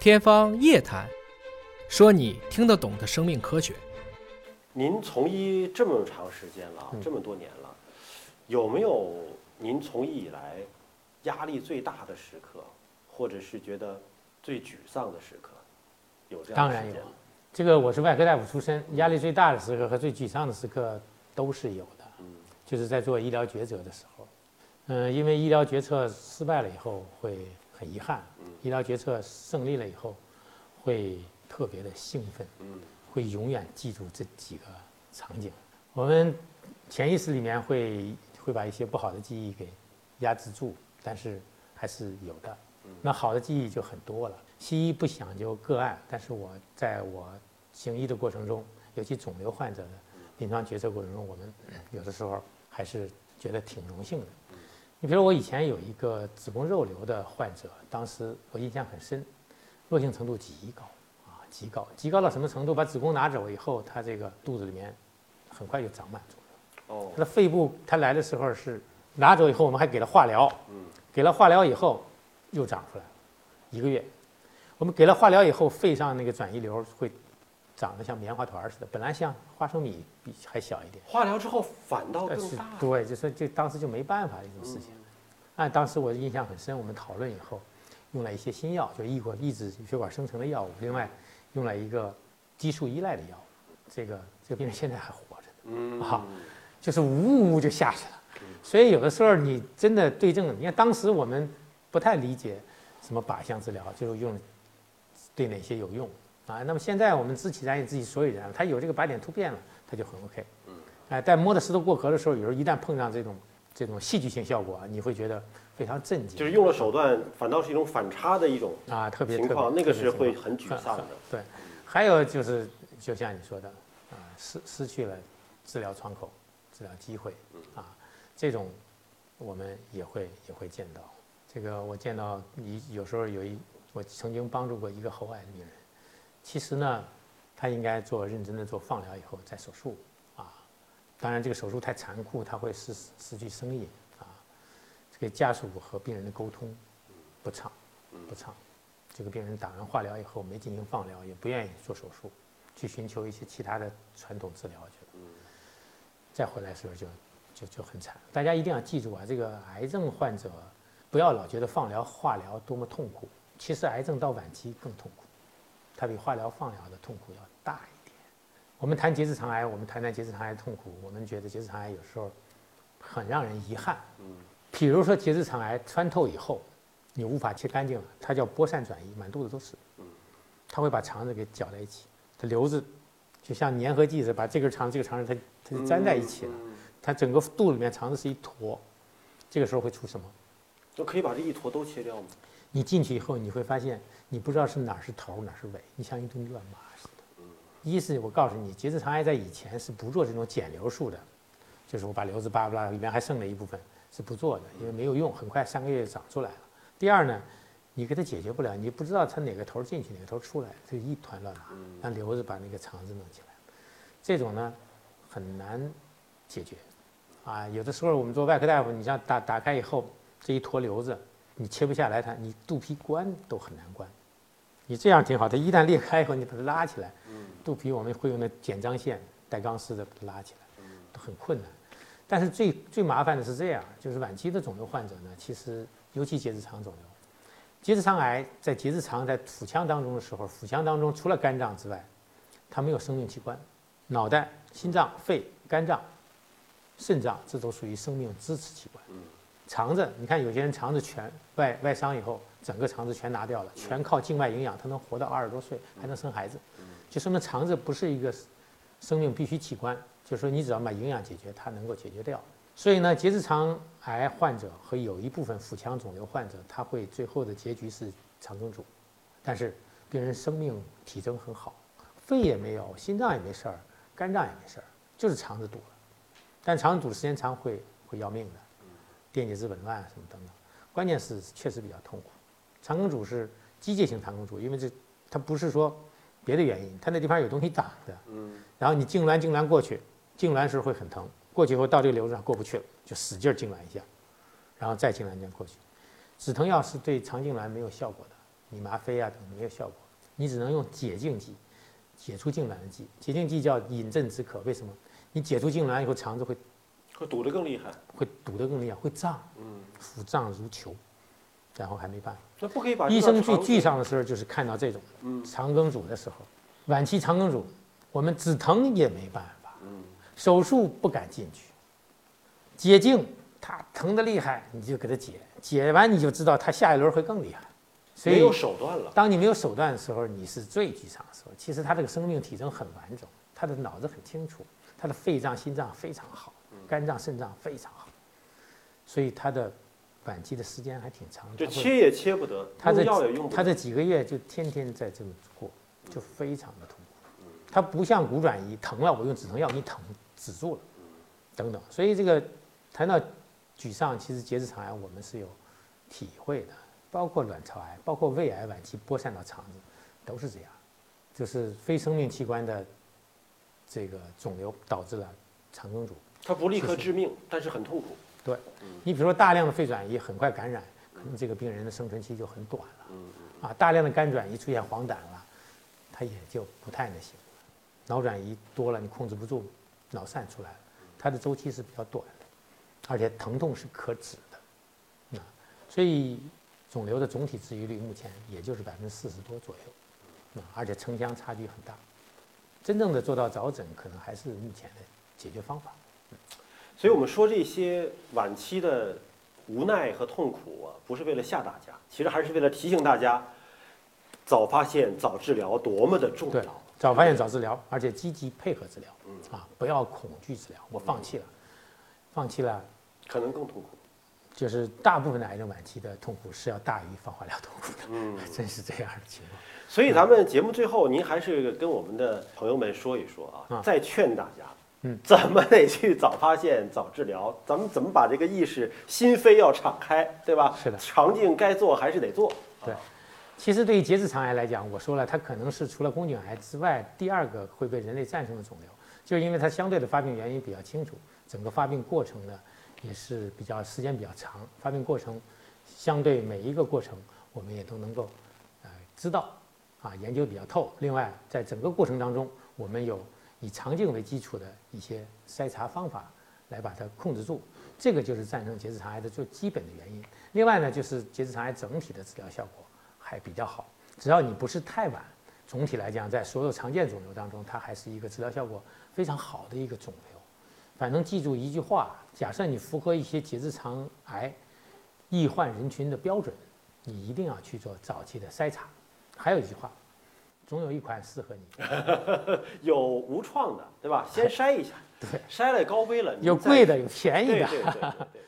天方夜谭，说你听得懂的生命科学。您从医这么长时间了，这么多年了，有没有您从医以来压力最大的时刻，或者是觉得最沮丧的时刻？有这样的当然有？这个我是外科大夫出身，压力最大的时刻和最沮丧的时刻都是有的，嗯就是在做医疗抉择的时候。嗯，因为医疗决策失败了以后会很遗憾，医疗决策胜利了以后会特别的兴奋，嗯会永远记住这几个场景。我们潜意识里面会会把一些不好的记忆给压制住，但是还是有的。那好的记忆就很多了。西医不讲究个案，但是我在我行医的过程中，尤其肿瘤患者的临床决策过程中，我们有的时候还是觉得挺荣幸的。你比如我以前有一个子宫肉瘤的患者，当时我印象很深，恶性程度极高啊，极高，极高到什么程度？把子宫拿走以后，他这个肚子里面很快就长满肿瘤。哦他的肺部，他来的时候是拿走以后，我们还给了化疗，嗯给了化疗以后又长出来了，一个月。我们给了化疗以后，肺上那个转移瘤会长得像棉花团似的，本来像花生米比还小一点。化疗之后反倒是更大。对，就是就当时就没办法的一种事情。按当时我的印象很深，我们讨论以后，用了一些新药，就抑或抑制血管生成的药物，另外用了一个激素依赖的药物。这个这个病人现在还活着呢，嗯啊就是呜呜就下去了。所以有的时候你真的对症，你看当时我们不太理解什么靶向治疗，就是用对哪些有用啊。那么现在我们知其然也自己所以然，它有这个靶点突变了，它就很 OK。嗯哎，在摸着石头过河的时候，有时候一旦碰上这种这种戏剧性效果啊，你会觉得非常震惊。就是用了手段，反倒是一种反差的一种啊，特别情况，那个是会很沮丧的。对，还有就是，就像你说的，啊，失失去了治疗窗口、治疗机会，啊，这种我们也会也会见到。这个我见到你有时候有一，我曾经帮助过一个喉癌的病人，其实呢，他应该做认真的做放疗以后再手术，啊，当然这个手术太残酷，他会失失去生意，啊，这个家属和病人的沟通不畅，不畅。这个病人打完化疗以后没进行放疗，也不愿意做手术，去寻求一些其他的传统治疗去了。再回来的时候就就就很惨。大家一定要记住啊，这个癌症患者不要老觉得放疗、化疗多么痛苦，其实癌症到晚期更痛苦，它比化疗、放疗的痛苦要大一点。我们谈结直肠癌，我们谈谈结直肠癌的痛苦，我们觉得结直肠癌有时候很让人遗憾。嗯比如说结直肠癌穿透以后，你无法切干净了，它叫播散转移，满肚子都是。嗯它会把肠子给搅在一起，它瘤子就像粘合剂似的，把这根肠子、这个肠子它它就粘在一起了。它整个肚里面肠子是一坨，这个时候会出什么？就可以把这一坨都切掉吗？你进去以后，你会发现你不知道是哪儿是头，哪儿是尾，你像一堆乱麻似的。一是我告诉你，结直肠癌在以前是不做这种减瘤术的，就是我把瘤子扒拉拉，里面还剩了一部分是不做的，因为没有用，很快三个月就长出来了。第二呢，你给它解决不了，你不知道它哪个头进去，哪个头出来，这一团乱麻，让瘤子把那个肠子弄起来，这种呢很难解决。啊，有的时候我们做外科大夫，你像打打开以后这一坨瘤子，你切不下来它，你肚皮关都很难关。你这样挺好，它一旦裂开以后，你把它拉起来，肚皮我们会用那剪张线带钢丝的把它拉起来，都很困难。但是最最麻烦的是这样，就是晚期的肿瘤患者呢，其实尤其结直肠肿瘤，结直肠癌在结直肠在腹腔当中的时候，腹腔当中除了肝脏之外，它没有生命器官，脑袋、心脏、肺、肝脏、肾脏这都属于生命支持器官。肠子，你看有些人肠子全外外伤以后，整个肠子全拿掉了，全靠静脉营养，他能活到二十多岁，还能生孩子，就说明肠子不是一个生命必须器官，就是说你只要把营养解决，它能够解决掉。所以呢，结直肠癌患者和有一部分腹腔肿瘤患者，他会最后的结局是肠梗阻，但是病人生命体征很好，肺也没有，心脏也没事儿，肝脏也没事儿，就是肠子堵了。但肠子堵时间长会会要命的，电解质紊乱啊什么等等。关键是确实比较痛苦。肠梗阻是机械性肠梗阻，因为这它不是说别的原因，它那地方有东西挡的。嗯，然后你痉挛痉挛过去，痉挛时候会很疼，过去以后到这个瘤子上过不去了，就使劲儿痉挛一下，然后再痉挛痉过去。止疼药是对肠痉挛没有效果的，你吗啡啊等没有效果，你只能用解痉剂，解除痉挛的剂。解痉剂叫饮鸩止渴，为什么？你解除痉挛以后，肠子会会堵得更厉害。会堵得更厉害，会胀，嗯，腹胀如球，然后还没办法。那不可以把医生去剧剧上的时候，就是看到这种嗯肠梗阻的时候，晚期肠梗阻，我们止疼也没办法，嗯手术不敢进去，解痉他疼得厉害，你就给他解，解完你就知道他下一轮会更厉害，所以没有手段了。当你没有手段的时候，你是最沮丧的时候。其实他这个生命体征很完整，他的脑子很清楚，他的肺脏、心脏非常好，肝脏、肾脏非常好，所以他的晚期的时间还挺长就切也切不得，他这用药也用不得。他这几个月就天天在这么过，就非常的痛苦。他不像骨转移，疼了我用止疼药给你疼止住了，等等。所以这个谈到沮丧，其实结直肠癌我们是有体会的，包括卵巢癌，包括胃癌晚期播散到肠子，都是这样，就是非生命器官的这个肿瘤导致了肠梗阻。它不立刻致命，但是很痛苦。对，你比如说大量的肺转移很快感染，可能这个病人的生存期就很短了。嗯啊，大量的肝转移出现黄疸了，他也就不太那行了。脑转移多了，你控制不住，脑疝出来了，它的周期是比较短的，而且疼痛是可止的。啊，所以肿瘤的总体治愈率目前也就是百分之四十多左右，啊，而且城乡差距很大。真正的做到早诊，可能还是目前的解决方法。所以我们说这些晚期的无奈和痛苦啊，不是为了吓大家，其实还是为了提醒大家，早发现、早治疗多么的重对要。早发现早治疗，而且积极配合治疗，嗯啊，不要恐惧治疗。我放弃了，放弃了，可能更痛苦。就是大部分的癌症晚期的痛苦是要大于放化疗痛苦的，嗯，真是这样的情况。所以咱们节目最后，您还是跟我们的朋友们说一说啊，啊再劝大家，嗯，怎么得去早发现、早治疗？咱们怎么把这个意识、心扉要敞开，对吧？是的肠镜该做还是得做。对其实对于结直肠癌来讲，我说了，它可能是除了宫颈癌之外第二个会被人类战胜的肿瘤，就是因为它相对的发病原因比较清楚，整个发病过程呢也是比较时间比较长，发病过程相对每一个过程我们也都能够呃知道啊，研究比较透。另外，在整个过程当中，我们有以肠镜为基础的一些筛查方法来把它控制住，这个就是战胜结直肠癌的最基本的原因。另外呢，就是结直肠癌整体的治疗效果还比较好，只要你不是太晚，总体来讲，在所有常见肿瘤当中，它还是一个治疗效果非常好的一个肿瘤。反正记住一句话：假设你符合一些结直肠癌易患人群的标准，你一定要去做早期的筛查。还有一句话，总有一款适合你。有无创的，对吧？先 筛一下，对，筛了高危了，有贵的，有便宜的。对对对对对。